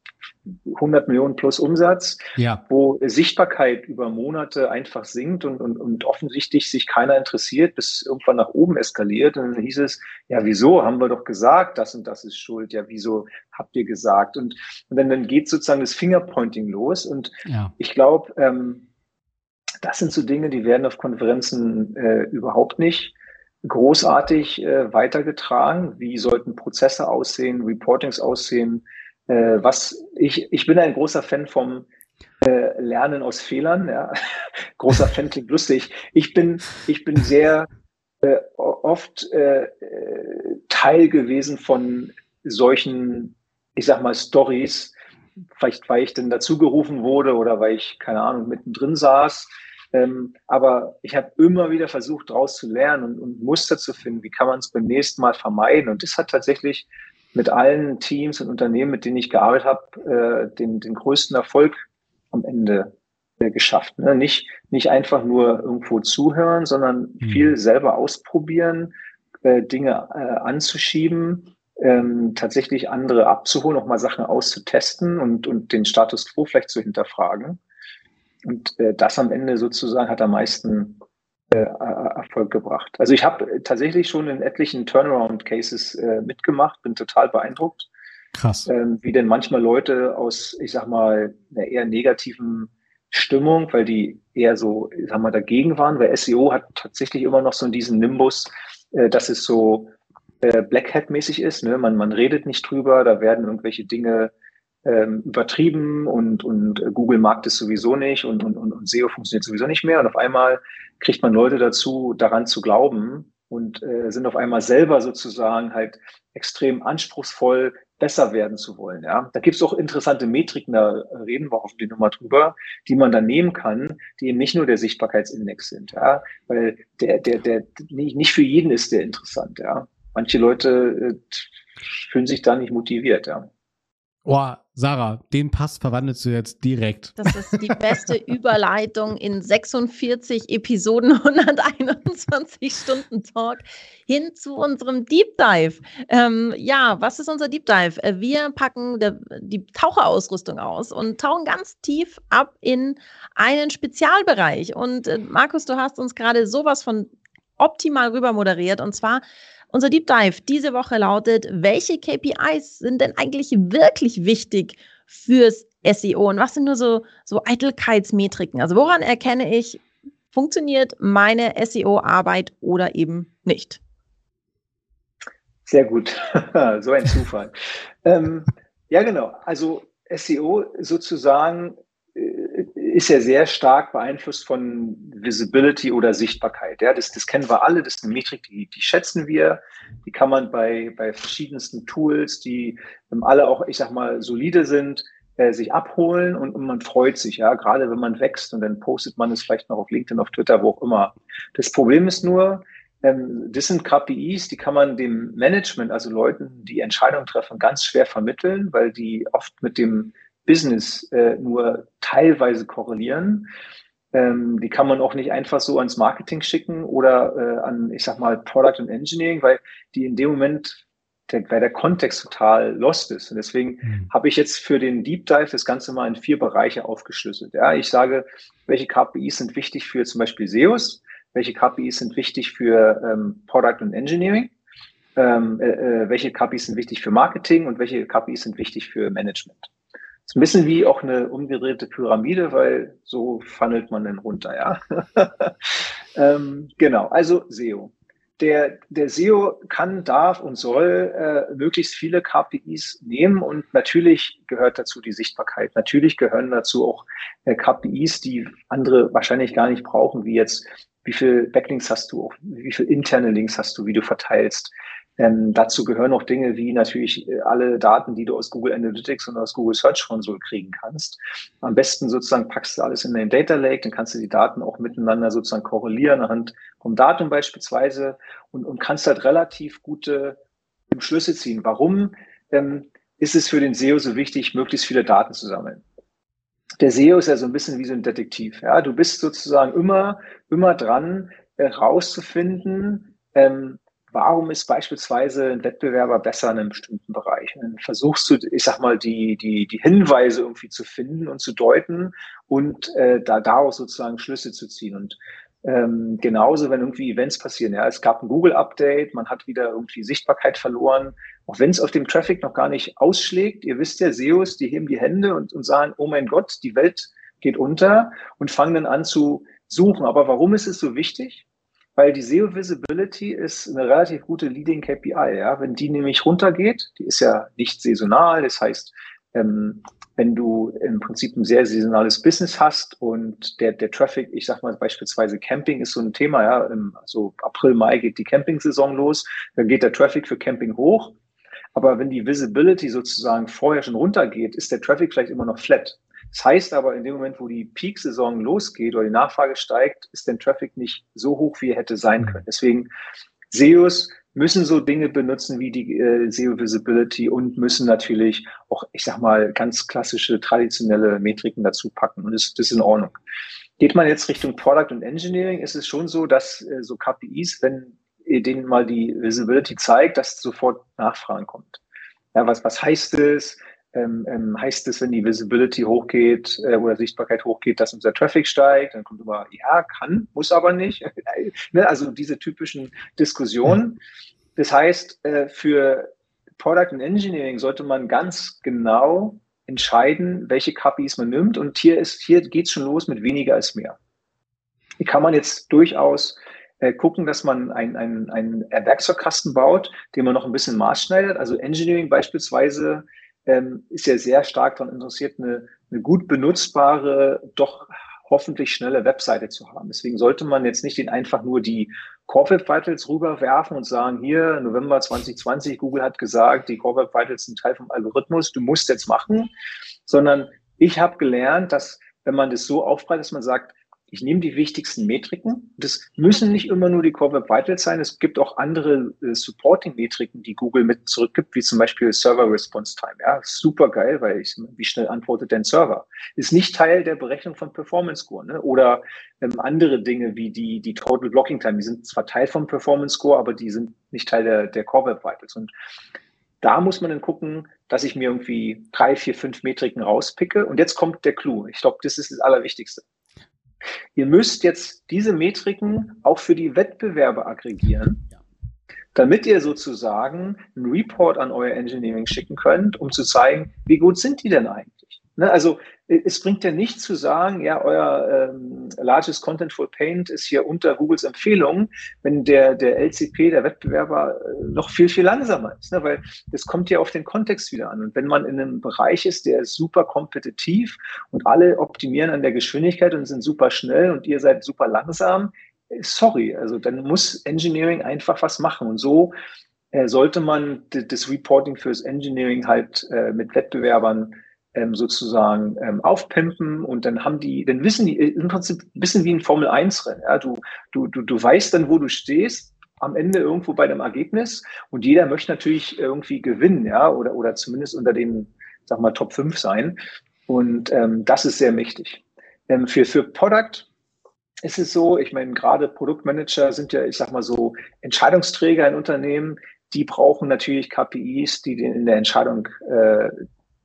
100 Millionen plus Umsatz, ja. wo Sichtbarkeit über Monate einfach sinkt und, und, und offensichtlich sich keiner interessiert, bis irgendwann nach oben eskaliert. Und dann hieß es, ja, wieso? Haben wir doch gesagt, das und das ist schuld. Ja, wieso habt ihr gesagt? Und, und dann, dann geht sozusagen das Fingerpointing los. Und ja. ich glaube, ähm, das sind so Dinge, die werden auf Konferenzen äh, überhaupt nicht großartig äh, weitergetragen. Wie sollten Prozesse aussehen, Reportings aussehen? Äh, was ich, ich bin ein großer Fan vom äh, Lernen aus Fehlern. Ja. <laughs> großer Fan klingt lustig. Ich bin, ich bin sehr äh, oft äh, Teil gewesen von solchen, ich sag mal, Stories. Vielleicht, weil ich denn dazugerufen wurde oder weil ich, keine Ahnung, mittendrin saß Ähm, aber ich habe immer wieder versucht, daraus zu lernen und, und Muster zu finden. Wie kann man es beim nächsten Mal vermeiden? Und das hat tatsächlich mit allen Teams und Unternehmen, mit denen ich gearbeitet habe, äh, den, den größten Erfolg am Ende äh, geschafft. Ne? Nicht, nicht einfach nur irgendwo zuhören, sondern mhm. viel selber ausprobieren, äh, Dinge äh, anzuschieben, ähm, tatsächlich andere abzuholen, auch mal Sachen auszutesten und, und den Status quo vielleicht zu hinterfragen. Und äh, das am Ende sozusagen hat am meisten äh, Erfolg gebracht. Also ich habe tatsächlich schon in etlichen Turnaround-Cases äh, mitgemacht, bin total beeindruckt. Krass. Ähm, wie denn manchmal Leute aus, ich sag mal, einer eher negativen Stimmung, weil die eher so, ich sag mal, dagegen waren, weil SEO hat tatsächlich immer noch so diesen Nimbus, äh, dass es so äh, Black Hat-mäßig ist. Ne? Man, man redet nicht drüber, da werden irgendwelche Dinge ähm, übertrieben und, und Google mag das sowieso nicht und, und, und SEO funktioniert sowieso nicht mehr. Und auf einmal kriegt man Leute dazu, daran zu glauben und äh, sind auf einmal selber sozusagen halt extrem anspruchsvoll, besser werden zu wollen. Ja, da gibt es auch interessante Metriken, da reden wir hoffentlich nochmal drüber, die man dann nehmen kann, die eben nicht nur der Sichtbarkeitsindex sind. Ja, weil der, der, der nicht für jeden ist der interessant. Ja, manche Leute äh, fühlen sich da nicht motiviert. Ja. Oh, Sarah, den Pass verwandelst du jetzt direkt. Das ist die beste <laughs> Überleitung in 46 Episoden, 121 Stunden Talk hin zu unserem Deep Dive. Ähm, ja, was ist unser Deep Dive? Äh, wir packen der, die Taucherausrüstung aus und tauchen ganz tief ab in einen Spezialbereich. Und äh, Markus, du hast uns gerade sowas von optimal rüber moderiert und zwar unser Deep Dive diese Woche lautet, welche KPIs sind denn eigentlich wirklich wichtig fürs SEO und was sind nur so, so Eitelkeitsmetriken? Also woran erkenne ich, funktioniert meine SEO-Arbeit oder eben nicht? Sehr gut, <laughs> so ein Zufall. ähm, ja, genau. Also SEO sozusagen ist ja sehr stark beeinflusst von Visibility oder Sichtbarkeit. Ja, das, das kennen wir alle, das ist eine Metrik, die, die schätzen wir. Die kann man bei, bei verschiedensten Tools, die ähm, alle auch, ich sag mal, solide sind, äh, sich abholen und, und man freut sich, ja, gerade wenn man wächst und dann postet man es vielleicht noch auf LinkedIn, auf Twitter, wo auch immer. Das Problem ist nur, ähm, das sind KPIs, die kann man dem Management, also Leuten, die Entscheidungen treffen, ganz schwer vermitteln, weil die oft mit dem Business äh, nur teilweise korrelieren. Ähm, die kann man auch nicht einfach so ans Marketing schicken oder äh, an, ich sag mal, Product und Engineering, weil die in dem Moment, der, weil der Kontext total lost ist. Und deswegen mhm. habe ich jetzt für den Deep Dive das Ganze mal in vier Bereiche aufgeschlüsselt. Ja, ich sage, welche KPIs sind wichtig für zum Beispiel SEOs, welche KPIs sind wichtig für ähm, Product und Engineering, ähm, äh, äh welche KPIs sind wichtig für Marketing und welche KPIs sind wichtig für Management ist ein bisschen wie auch eine umgedrehte Pyramide, weil so funnelt man dann runter, ja. <laughs> ähm, genau, also SEO. Der, der SEO kann, darf und soll äh, möglichst viele KPIs nehmen und natürlich gehört dazu die Sichtbarkeit. Natürlich gehören dazu auch äh, KPIs, die andere wahrscheinlich gar nicht brauchen, wie jetzt, wie viel Backlinks hast du, wie viel interne Links hast du, wie du verteilst, ähm, dazu gehören auch Dinge wie natürlich äh, alle Daten, die du aus Google Analytics und aus Google Search Console kriegen kannst. Am besten sozusagen packst du alles in den Data Lake, dann kannst du die Daten auch miteinander sozusagen korrelieren anhand vom Datum beispielsweise und, und kannst halt relativ gute Schlüsse ziehen. Warum ähm, ist es für den SEO so wichtig, möglichst viele Daten zu sammeln? Der SEO ist ja so ein bisschen wie so ein Detektiv. Ja, du bist sozusagen immer, immer dran, äh, rauszufinden, ähm, warum ist beispielsweise ein Wettbewerber besser in einem bestimmten Bereich? Und dann versuchst du, ich sag mal, die, die, die Hinweise irgendwie zu finden und zu deuten und äh, da daraus sozusagen Schlüsse zu ziehen. Und ähm, genauso, wenn irgendwie Events passieren. Ja, es gab ein Google-Update, man hat wieder irgendwie Sichtbarkeit verloren, auch wenn es auf dem Traffic noch gar nicht ausschlägt. Ihr wisst ja, SEOs, die heben die Hände und, und sagen, oh mein Gott, die Welt geht unter und fangen dann an zu suchen. Aber warum ist es so wichtig? Weil die SEO Visibility ist eine relativ gute Leading KPI. Ja? Wenn die nämlich runtergeht, die ist ja nicht saisonal, das heißt, ähm, wenn du im Prinzip ein sehr saisonales Business hast und der, der Traffic, ich sag mal beispielsweise Camping ist so ein Thema, ja, im, so April, Mai geht die Camping-Saison los, dann geht der Traffic für Camping hoch. Aber wenn die Visibility sozusagen vorher schon runtergeht, ist der Traffic vielleicht immer noch flat. Das heißt aber, in dem Moment, wo die Peak-Saison losgeht oder die Nachfrage steigt, ist der Traffic nicht so hoch, wie er hätte sein können. Deswegen SEOs müssen so Dinge benutzen wie die äh, SEO Visibility und müssen natürlich auch, ich sag mal, ganz klassische traditionelle Metriken dazu packen. Und das, das ist in Ordnung. Geht man jetzt Richtung Product und Engineering, ist es schon so, dass äh, so KPIs, wenn ihr denen mal die Visibility zeigt, dass sofort Nachfragen kommt. Ja, was, was heißt es? Ähm, ähm, heißt es, wenn die Visibility hochgeht äh, oder Sichtbarkeit hochgeht, dass unser Traffic steigt? Dann kommt immer, ja, kann, muss aber nicht. <laughs> ne? Also diese typischen Diskussionen. Das heißt, äh, für Product and Engineering sollte man ganz genau entscheiden, welche KPIs man nimmt. Und hier ist, hier geht's schon los mit weniger als mehr. Hier kann man jetzt durchaus äh, gucken, dass man einen ein, ein Werkzeugkasten baut, den man noch ein bisschen maßschneidert. Also Engineering beispielsweise ähm, ist ja sehr stark daran interessiert, eine, eine gut benutzbare, doch hoffentlich schnelle Webseite zu haben. Deswegen sollte man jetzt nicht den einfach nur die Core Web Vitals rüberwerfen und sagen, hier, November 2020, Google hat gesagt, die Core Web Vitals sind Teil vom Algorithmus, du musst jetzt machen, sondern ich habe gelernt, dass wenn man das so aufbreitet, dass man sagt, ich nehme die wichtigsten Metriken. Das müssen nicht immer nur die Core Web Vitals sein. Es gibt auch andere äh, Supporting-Metriken, die Google mit zurückgibt, wie zum Beispiel Server Response Time. Ja, super geil, weil ich, wie schnell antwortet dein Server? Ist nicht Teil der Berechnung von Performance Score. Ne? Oder ähm, andere Dinge wie die, die Total Blocking Time. Die sind zwar Teil vom Performance Score, aber die sind nicht Teil der, der Core Web Vitals. Und da muss man dann gucken, dass ich mir irgendwie drei, vier, fünf Metriken rauspicke. Und jetzt kommt der Clou. Ich glaube, das ist das Allerwichtigste. Ihr müsst jetzt diese Metriken auch für die Wettbewerbe aggregieren, damit ihr sozusagen einen Report an euer Engineering schicken könnt, um zu zeigen, wie gut sind die denn eigentlich? Ne, also es bringt ja nicht zu sagen, ja, euer ähm, largest contentful paint ist hier unter Googles Empfehlung, wenn der, der LCP, der Wettbewerber, äh, noch viel, viel langsamer ist. Ne? Weil das kommt ja auf den Kontext wieder an. Und wenn man in einem Bereich ist, der ist super kompetitiv und alle optimieren an der Geschwindigkeit und sind super schnell und ihr seid super langsam, äh, sorry, also dann muss Engineering einfach was machen. Und so äh, sollte man das Reporting fürs Engineering halt äh, mit Wettbewerbern ähm, sozusagen ähm, aufpimpen und dann haben die, dann wissen die äh, im Prinzip ein bisschen wie ein Formel 1 Rennen. Ja? Du, du, du, du weißt dann, wo du stehst, am Ende irgendwo bei dem Ergebnis und jeder möchte natürlich irgendwie gewinnen, ja, oder, oder zumindest unter den, sag mal, Top 5 sein. Und ähm, das ist sehr mächtig. Ähm, für, für Product ist es so, ich meine, gerade Produktmanager sind ja, ich sag mal so, Entscheidungsträger in Unternehmen, die brauchen natürlich KPIs, die in der Entscheidung äh,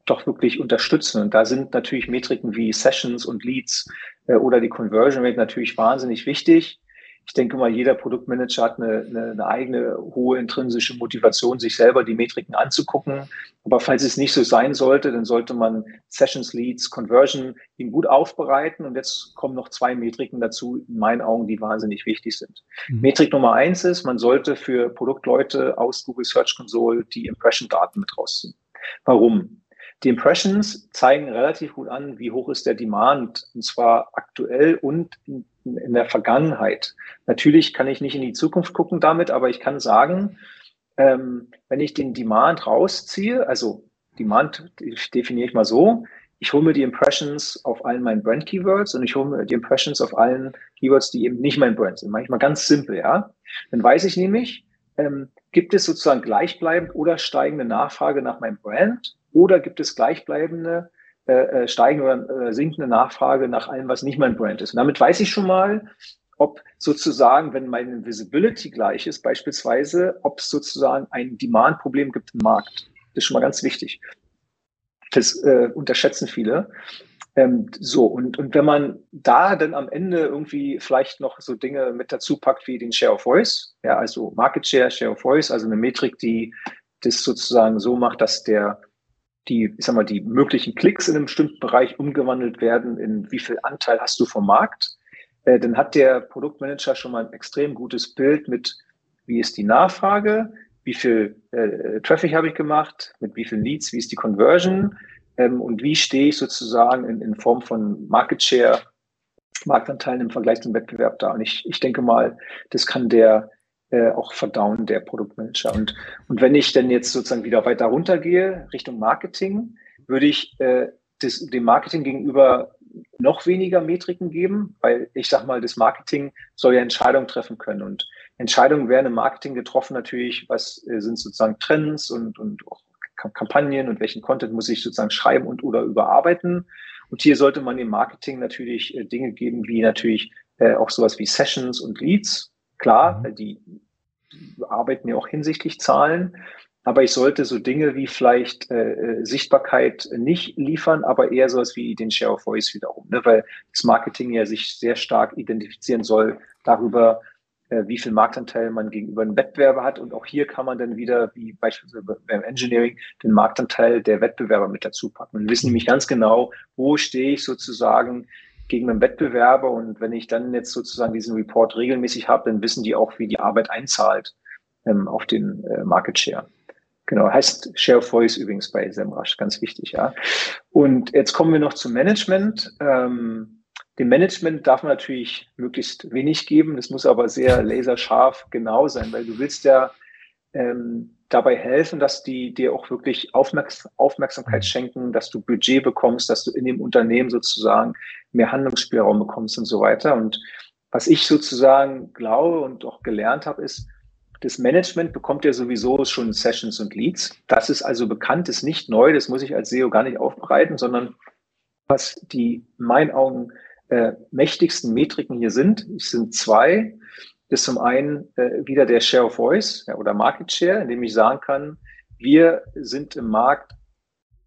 doch wirklich unterstützen. Und da sind natürlich Metriken wie Sessions und Leads äh, oder die Conversion Rate natürlich wahnsinnig wichtig. Ich denke mal, jeder Produktmanager hat eine, eine, eine eigene hohe intrinsische Motivation, sich selber die Metriken anzugucken. Aber falls es nicht so sein sollte, dann sollte man Sessions, Leads, Conversion ihn gut aufbereiten. Und jetzt kommen noch zwei Metriken dazu, in meinen Augen, die wahnsinnig wichtig sind. Mhm. Metrik Nummer eins ist, man sollte für Produktleute aus Google Search Console die Impression-Daten mit rausziehen. Warum? Die Impressions zeigen relativ gut an, wie hoch ist der Demand, und zwar aktuell und in, in, der Vergangenheit. Natürlich kann ich nicht in die Zukunft gucken damit, aber ich kann sagen, ähm, wenn ich den Demand rausziehe, also Demand definiere ich mal so, ich hole mir die Impressions auf allen meinen Brand-Keywords und ich hole mir die Impressions auf allen Keywords, die eben nicht mein Brand sind. Manchmal ganz simpel, ja. Dann weiß ich nämlich, ähm, gibt es sozusagen gleichbleibend oder steigende Nachfrage nach meinem Brand oder gibt es gleichbleibende, äh, äh, steigende oder äh, sinkende Nachfrage nach allem, was nicht mein Brand ist? Und damit weiß ich schon mal, ob sozusagen, wenn meine Visibility gleich ist, beispielsweise, ob es sozusagen ein Demand-Problem gibt im Markt. Das ist schon mal ganz wichtig. Das äh, unterschätzen viele. Ähm, so, und, und wenn man da dann am Ende irgendwie vielleicht noch so Dinge mit dazu packt wie den Share of Voice, ja, also Market Share, Share of Voice, also eine Metrik, die das sozusagen so macht, dass der die, ich sag mal, die möglichen Klicks in einem bestimmten Bereich umgewandelt werden, in wie viel Anteil hast du vom Markt, äh, dann hat der Produktmanager schon mal ein extrem gutes Bild mit, wie ist die Nachfrage, wie viel äh, Traffic habe ich gemacht, mit wie vielen Leads, wie ist die Conversion ähm, und wie stehe ich sozusagen in, in Form von Market Share, Marktanteilen im Vergleich zum Wettbewerb da. Und ich, ich denke mal, das kann der äh, auch verdauen, der Produktmanager. Und, und wenn ich denn jetzt sozusagen wieder weiter runtergehe, Richtung Marketing, würde ich äh, das, dem Marketing gegenüber noch weniger Metriken geben, weil ich sag mal, das Marketing soll ja Entscheidungen treffen können und Entscheidungen werden im Marketing getroffen natürlich, was äh, sind sozusagen Trends und, und auch Kampagnen und welchen Content muss ich sozusagen schreiben und oder überarbeiten. Und hier sollte man im Marketing natürlich äh, Dinge geben, wie natürlich äh, auch sowas wie Sessions und Leads. Klar, mhm. die, arbeiten ja auch hinsichtlich Zahlen, aber ich sollte so Dinge wie vielleicht äh, äh, Sichtbarkeit nicht liefern, aber eher sowas wie den Share of Voice wiederum, ne? weil das Marketing ja sich sehr stark identifizieren soll darüber, äh, wie viel Marktanteil man gegenüber einem Wettbewerber hat. Und auch hier kann man dann wieder, wie beispielsweise beim Engineering, den Marktanteil der Wettbewerber mit dazu packen. Und wissen nämlich ganz genau, wo stehe ich sozusagen gegen einen Wettbewerber. Und wenn ich dann jetzt sozusagen diesen Report regelmäßig habe, dann wissen die auch, wie die Arbeit einzahlt ähm, auf den äh, Market Share. Genau, heißt Share of Voice übrigens bei SEMrush, ganz wichtig, ja. Und jetzt kommen wir noch zum Management. Ähm, dem Management darf man natürlich möglichst wenig geben. Das muss aber sehr laserscharf genau sein, weil du willst ja ähm, dabei helfen, dass die dir auch wirklich Aufmerks Aufmerksamkeit mhm. schenken, dass du Budget bekommst, dass du in dem Unternehmen sozusagen mehr Handlungsspielraum bekommst und so weiter. Und was ich sozusagen glaube und auch gelernt habe, ist, das Management bekommt ja sowieso schon Sessions und Leads. Das ist also bekannt, ist nicht neu, das muss ich als SEO gar nicht aufbereiten, sondern was die in meinen Augen äh, mächtigsten Metriken hier sind. Es sind zwei. Ist zum einen äh, wieder der Share of Voice ja, oder Market Share, indem ich sagen kann, wir sind im Markt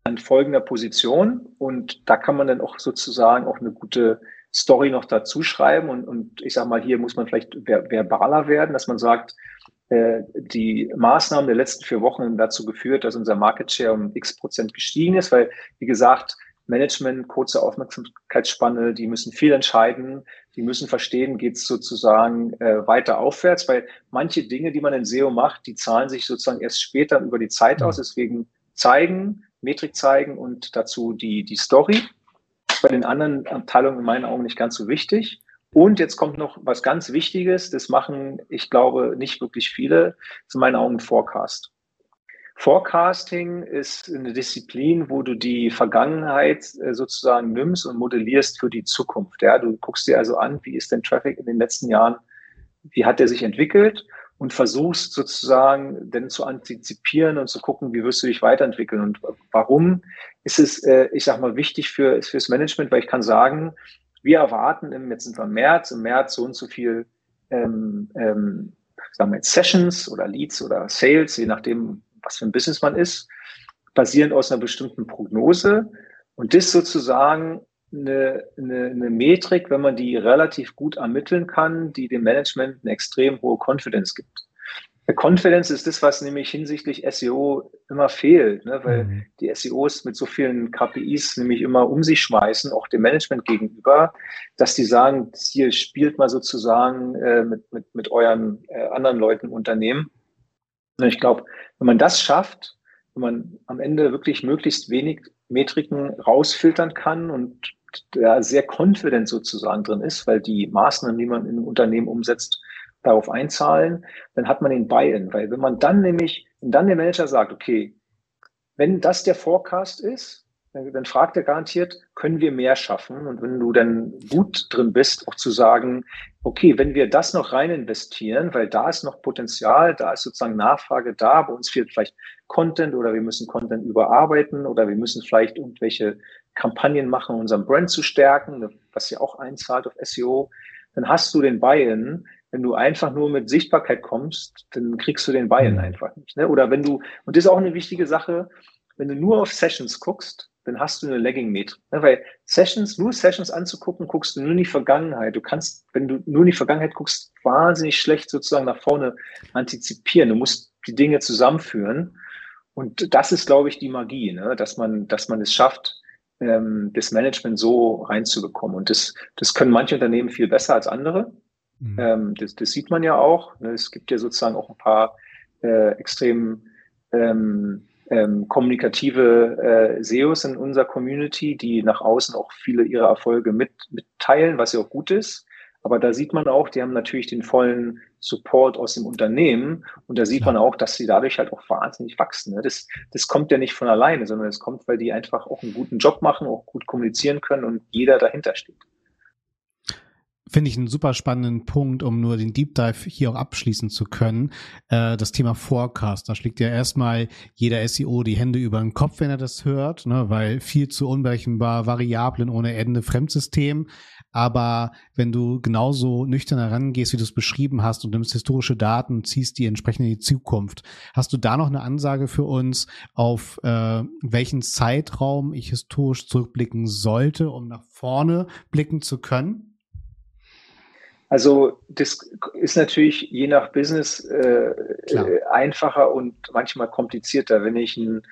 an folgender Position und da kann man dann auch sozusagen auch eine gute Story noch dazu schreiben und, und ich sage mal, hier muss man vielleicht ver verbaler werden, dass man sagt, äh, die Maßnahmen der letzten vier Wochen haben dazu geführt, dass unser Market Share um x Prozent gestiegen ist, weil, wie gesagt, Management, kurze Aufmerksamkeitsspanne, die müssen viel entscheiden, die müssen verstehen, geht es sozusagen äh, weiter aufwärts, weil manche Dinge, die man in SEO macht, die zahlen sich sozusagen erst später über die Zeit aus. Deswegen zeigen, Metrik zeigen und dazu die, die Story. Bei den anderen Abteilungen in meinen Augen nicht ganz so wichtig. Und jetzt kommt noch was ganz Wichtiges, das machen, ich glaube, nicht wirklich viele, zu meinen Augen Forecast. Forecasting ist eine Disziplin, wo du die Vergangenheit äh, sozusagen nimmst und modellierst für die Zukunft. Ja, du guckst dir also an, wie ist denn Traffic in den letzten Jahren, wie hat der sich entwickelt und versuchst sozusagen denn zu antizipieren und zu gucken, wie wirst du dich weiterentwickeln und warum ist es, äh, ich sag mal, wichtig für fürs Management, weil ich kann sagen, wir erwarten im jetzt sind wir im März, im März so und so viel ähm, ähm, sagen wir jetzt Sessions oder Leads oder Sales, je nachdem, was für ein Business man ist, basierend aus einer bestimmten Prognose. Und das sozusagen eine, eine, eine Metrik, wenn man die relativ gut ermitteln kann, die dem Management eine extrem hohe Confidence gibt. Confidence ist das, was nämlich hinsichtlich SEO immer fehlt, ne? weil mhm. die SEOs mit so vielen KPIs nämlich immer um sich schmeißen, auch dem Management gegenüber, dass die sagen, hier spielt mal sozusagen äh, mit, mit, mit euren äh, anderen Leuten im Unternehmen. Und ich glaube, wenn man das schafft, wenn man am Ende wirklich möglichst wenig Metriken rausfiltern kann und da sehr confident sozusagen drin ist, weil die Maßnahmen, die man in einem Unternehmen umsetzt, darauf einzahlen, dann hat man den Buy-in. Weil wenn man dann nämlich, wenn dann der Manager sagt, okay, wenn das der Forecast ist, dann fragt er garantiert, können wir mehr schaffen? Und wenn du dann gut drin bist, auch zu sagen, okay, wenn wir das noch rein investieren, weil da ist noch Potenzial, da ist sozusagen Nachfrage da, bei uns fehlt vielleicht Content oder wir müssen Content überarbeiten oder wir müssen vielleicht irgendwelche Kampagnen machen, um unseren Brand zu stärken, was ja auch einzahlt auf SEO, dann hast du den Buy-in. Wenn du einfach nur mit Sichtbarkeit kommst, dann kriegst du den Buy-in mhm. einfach nicht. Ne? Oder wenn du, und das ist auch eine wichtige Sache, wenn du nur auf Sessions guckst, dann hast du eine Lagging-Metrik. Ne? Weil Sessions, nur Sessions anzugucken, guckst du nur in die Vergangenheit. Du kannst, wenn du nur in die Vergangenheit guckst, wahnsinnig schlecht sozusagen nach vorne antizipieren. Du musst die Dinge zusammenführen. Und das ist, glaube ich, die Magie, ne? dass man, dass man es schafft, ähm, das Management so reinzubekommen. Und das, das können manche Unternehmen viel besser als andere. Mhm. Ähm, das, das sieht man ja auch. Ne? Es gibt ja sozusagen auch ein paar äh, extrem ähm, ähm, kommunikative äh, SEOs in unserer Community, die nach außen auch viele ihrer Erfolge mit, mitteilen, was ja auch gut ist. Aber da sieht man auch, die haben natürlich den vollen Support aus dem Unternehmen. Und da sieht man auch, dass sie dadurch halt auch wahnsinnig wachsen. Ne? Das, das kommt ja nicht von alleine, sondern es kommt, weil die einfach auch einen guten Job machen, auch gut kommunizieren können und jeder dahinter steht finde ich einen super spannenden Punkt, um nur den Deep Dive hier auch abschließen zu können. Äh, das Thema Forecast. Da schlägt ja erstmal jeder SEO die Hände über den Kopf, wenn er das hört, ne, weil viel zu unberechenbar, Variablen ohne Ende, Fremdsystem. Aber wenn du genauso nüchtern herangehst, wie du es beschrieben hast und nimmst historische Daten, ziehst die entsprechend in die Zukunft, hast du da noch eine Ansage für uns, auf äh, welchen Zeitraum ich historisch zurückblicken sollte, um nach vorne blicken zu können? Also das ist natürlich je nach Business äh, äh, einfacher und manchmal komplizierter. Wenn ich ein,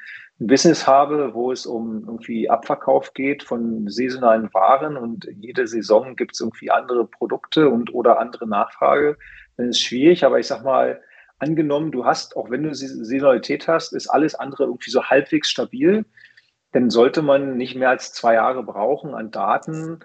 ein, Business habe, wo es um irgendwie Abverkauf geht von saisonalen Waren und jede Saison gibt es irgendwie andere Produkte und oder andere Nachfrage, dann ist es schwierig. Aber ich sag mal, angenommen, du hast, auch wenn du Saisonalität hast, ist alles andere irgendwie so halbwegs stabil, dann sollte man nicht mehr als zwei Jahre brauchen an Daten,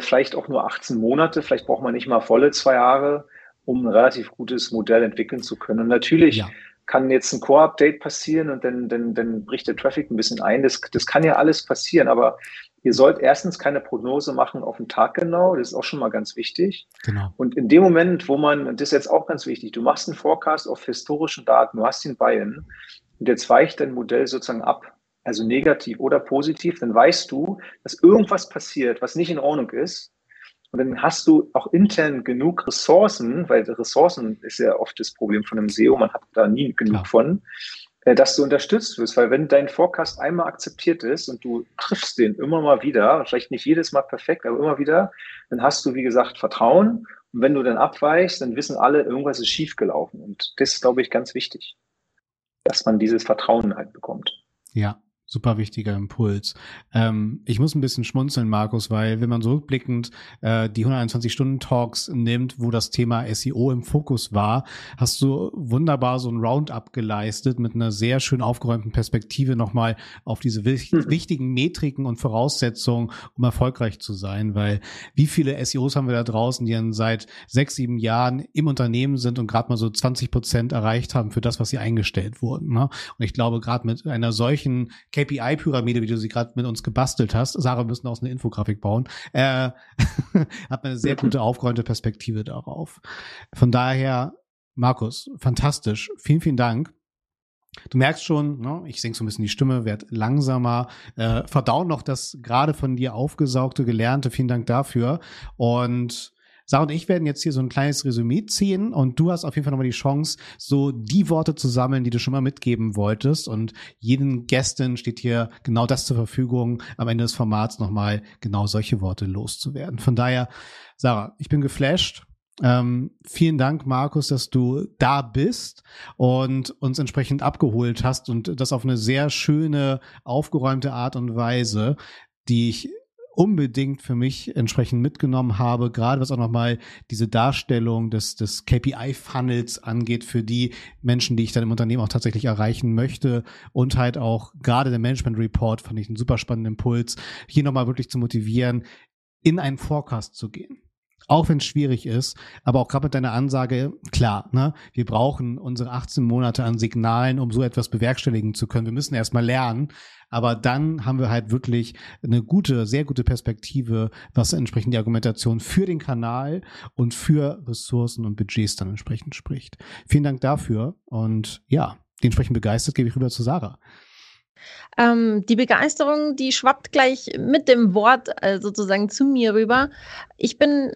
vielleicht auch nur 18 Monate, vielleicht braucht man nicht mal volle zwei Jahre, um ein relativ gutes Modell entwickeln zu können. Und natürlich ja. kann jetzt ein Core-Update passieren und dann, dann, dann bricht der Traffic ein bisschen ein. Das, das kann ja alles passieren, aber ihr sollt erstens keine Prognose machen auf den Tag genau, das ist auch schon mal ganz wichtig. Genau. Und in dem Moment, wo man, und das ist jetzt auch ganz wichtig, du machst einen Forecast auf historischen Daten, du hast ihn bei und jetzt weicht dein Modell sozusagen ab also negativ oder positiv, dann weißt du, dass irgendwas passiert, was nicht in Ordnung ist. Und dann hast du auch intern genug Ressourcen, weil Ressourcen ist ja oft das Problem von einem SEO, man hat da nie genug ja. von, äh, dass du unterstützt wirst. Weil wenn dein Forecast einmal akzeptiert ist und du triffst den immer mal wieder, vielleicht nicht jedes Mal perfekt, aber immer wieder, dann hast du, wie gesagt, Vertrauen. Und wenn du dann abweichst, dann wissen alle, irgendwas ist schiefgelaufen. Und das ist, glaube ich, ganz wichtig, dass man dieses Vertrauen halt bekommt. Ja, super wichtiger Impuls. Ähm, ich muss ein bisschen schmunzeln, Markus, weil wenn man so rückblickend äh, die 121-Stunden-Talks nimmt, wo das Thema SEO im Fokus war, hast du wunderbar so ein Roundup geleistet mit einer sehr schön aufgeräumten Perspektive nochmal auf diese wich mhm. wichtigen Metriken und Voraussetzungen, um erfolgreich zu sein. Weil wie viele SEOs haben wir da draußen, die dann seit sechs, sieben Jahren im Unternehmen sind und gerade mal so 20 Prozent erreicht haben für das, was sie eingestellt wurden. Ne? Und ich glaube, gerade mit einer solchen KPI-Pyramide, wie du sie gerade mit uns gebastelt hast, Sarah, wir müssen aus einer Infografik bauen, äh, <laughs> hat eine sehr gute aufgeräumte Perspektive darauf. Von daher, Markus, fantastisch. Vielen, vielen Dank. Du merkst schon, ne, ich senke so ein bisschen die Stimme, werd langsamer, äh, verdau noch das gerade von dir aufgesaugte, gelernte. Vielen Dank dafür. Und Sarah und ich werden jetzt hier so ein kleines Resümee ziehen und du hast auf jeden Fall nochmal die Chance, so die Worte zu sammeln, die du schon mal mitgeben wolltest. Und jeden Gästen steht hier genau das zur Verfügung, am Ende des Formats nochmal genau solche Worte loszuwerden. Von daher, Sarah, ich bin geflasht. Ähm, vielen Dank, Markus, dass du da bist und uns entsprechend abgeholt hast und das auf eine sehr schöne, aufgeräumte Art und Weise, die ich unbedingt für mich entsprechend mitgenommen habe, gerade was auch nochmal diese Darstellung des, des KPI-Funnels angeht für die Menschen, die ich dann im Unternehmen auch tatsächlich erreichen möchte. Und halt auch gerade der Management Report fand ich einen super spannenden Impuls, hier nochmal wirklich zu motivieren, in einen Forecast zu gehen auch wenn es schwierig ist, aber auch gerade mit deiner Ansage, klar, ne, wir brauchen unsere 18 Monate an Signalen, um so etwas bewerkstelligen zu können. Wir müssen erstmal lernen, aber dann haben wir halt wirklich eine gute, sehr gute Perspektive, was entsprechend die Argumentation für den Kanal und für Ressourcen und Budgets dann entsprechend spricht. Vielen Dank dafür und ja, dementsprechend begeistert gebe ich rüber zu Sarah. Ähm, die Begeisterung, die schwappt gleich mit dem Wort äh, sozusagen zu mir rüber. Ich bin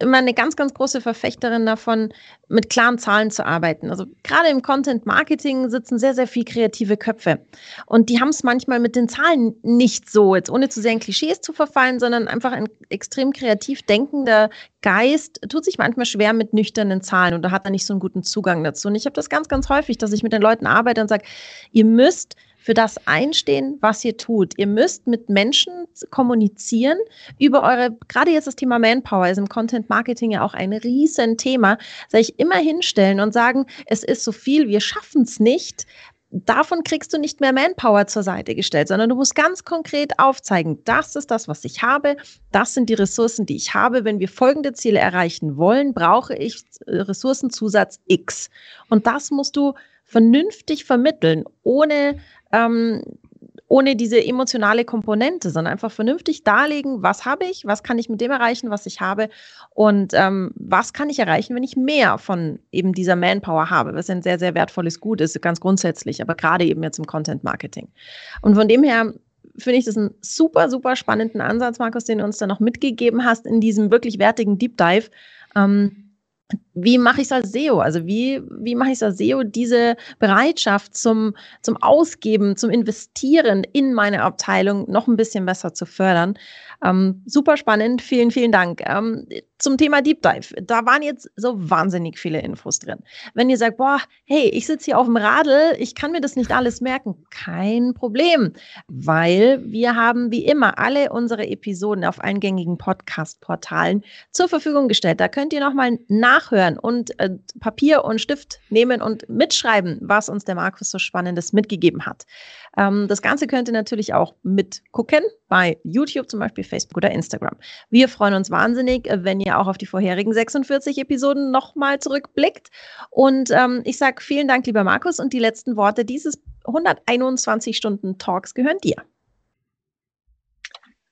immer eine ganz, ganz große Verfechterin davon, mit klaren Zahlen zu arbeiten. Also gerade im Content Marketing sitzen sehr, sehr viel kreative Köpfe. Und die haben es manchmal mit den Zahlen nicht so, jetzt ohne zu sehr in Klischees zu verfallen, sondern einfach ein extrem kreativ denkender Geist tut sich manchmal schwer mit nüchternen Zahlen und da hat er nicht so einen guten Zugang dazu. Und ich habe das ganz, ganz häufig, dass ich mit den Leuten arbeite und sage, ihr müsst für das einstehen, was ihr tut. Ihr müsst mit Menschen kommunizieren über eure, gerade jetzt das Thema Manpower ist im Content Marketing ja auch ein riesen Thema, ich immer hinstellen und sagen, es ist so viel, wir schaffen es nicht, davon kriegst du nicht mehr Manpower zur Seite gestellt, sondern du musst ganz konkret aufzeigen, das ist das, was ich habe, das sind die Ressourcen, die ich habe. Wenn wir folgende Ziele erreichen wollen, brauche ich Ressourcenzusatz X. Und das musst du vernünftig vermitteln, ohne ähm, ohne diese emotionale Komponente, sondern einfach vernünftig darlegen, was habe ich, was kann ich mit dem erreichen, was ich habe und ähm, was kann ich erreichen, wenn ich mehr von eben dieser Manpower habe, was ein sehr, sehr wertvolles Gut ist, ganz grundsätzlich, aber gerade eben jetzt im Content Marketing. Und von dem her finde ich das einen super, super spannenden Ansatz, Markus, den du uns da noch mitgegeben hast in diesem wirklich wertigen Deep Dive. Ähm, wie mache ich es als SEO? Also wie, wie mache ich es als SEO, diese Bereitschaft zum, zum Ausgeben, zum Investieren in meine Abteilung noch ein bisschen besser zu fördern? Ähm, super spannend, vielen, vielen Dank. Ähm, zum Thema Deep Dive, da waren jetzt so wahnsinnig viele Infos drin. Wenn ihr sagt, boah, hey, ich sitze hier auf dem Radl, ich kann mir das nicht alles merken, kein Problem, weil wir haben wie immer alle unsere Episoden auf eingängigen Podcast-Portalen zur Verfügung gestellt. Da könnt ihr nochmal nachhören und äh, Papier und Stift nehmen und mitschreiben, was uns der Markus so Spannendes mitgegeben hat. Ähm, das Ganze könnt ihr natürlich auch mitgucken bei YouTube, zum Beispiel Facebook oder Instagram. Wir freuen uns wahnsinnig, wenn ihr auch auf die vorherigen 46 Episoden nochmal zurückblickt. Und ähm, ich sage vielen Dank, lieber Markus, und die letzten Worte dieses 121 Stunden Talks gehören dir.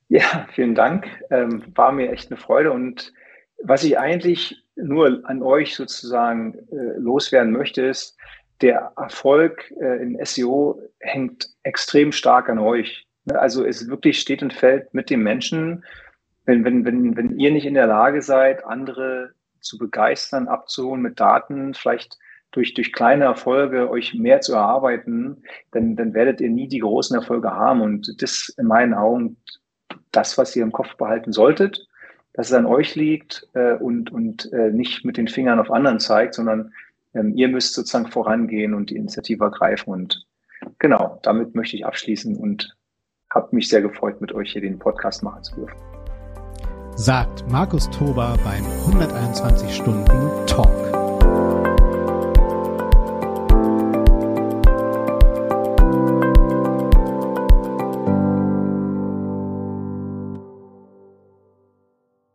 Ja, vielen Dank. Ähm, war mir echt eine Freude. Und was ich eigentlich nur an euch sozusagen äh, loswerden möchte, ist, der Erfolg äh, in SEO hängt extrem stark an euch. Also es wirklich steht und fällt mit dem Menschen. Wenn, wenn, wenn, wenn ihr nicht in der Lage seid, andere zu begeistern, abzuholen mit Daten, vielleicht durch, durch kleine Erfolge euch mehr zu erarbeiten, dann, dann werdet ihr nie die großen Erfolge haben. Und das in meinen Augen das, was ihr im Kopf behalten solltet, dass es an euch liegt äh, und, und äh, nicht mit den Fingern auf anderen zeigt, sondern ähm, ihr müsst sozusagen vorangehen und die Initiative ergreifen. Und genau, damit möchte ich abschließen und habe mich sehr gefreut, mit euch hier den Podcast machen zu dürfen. Sagt Markus Tober beim 121 Stunden Talk.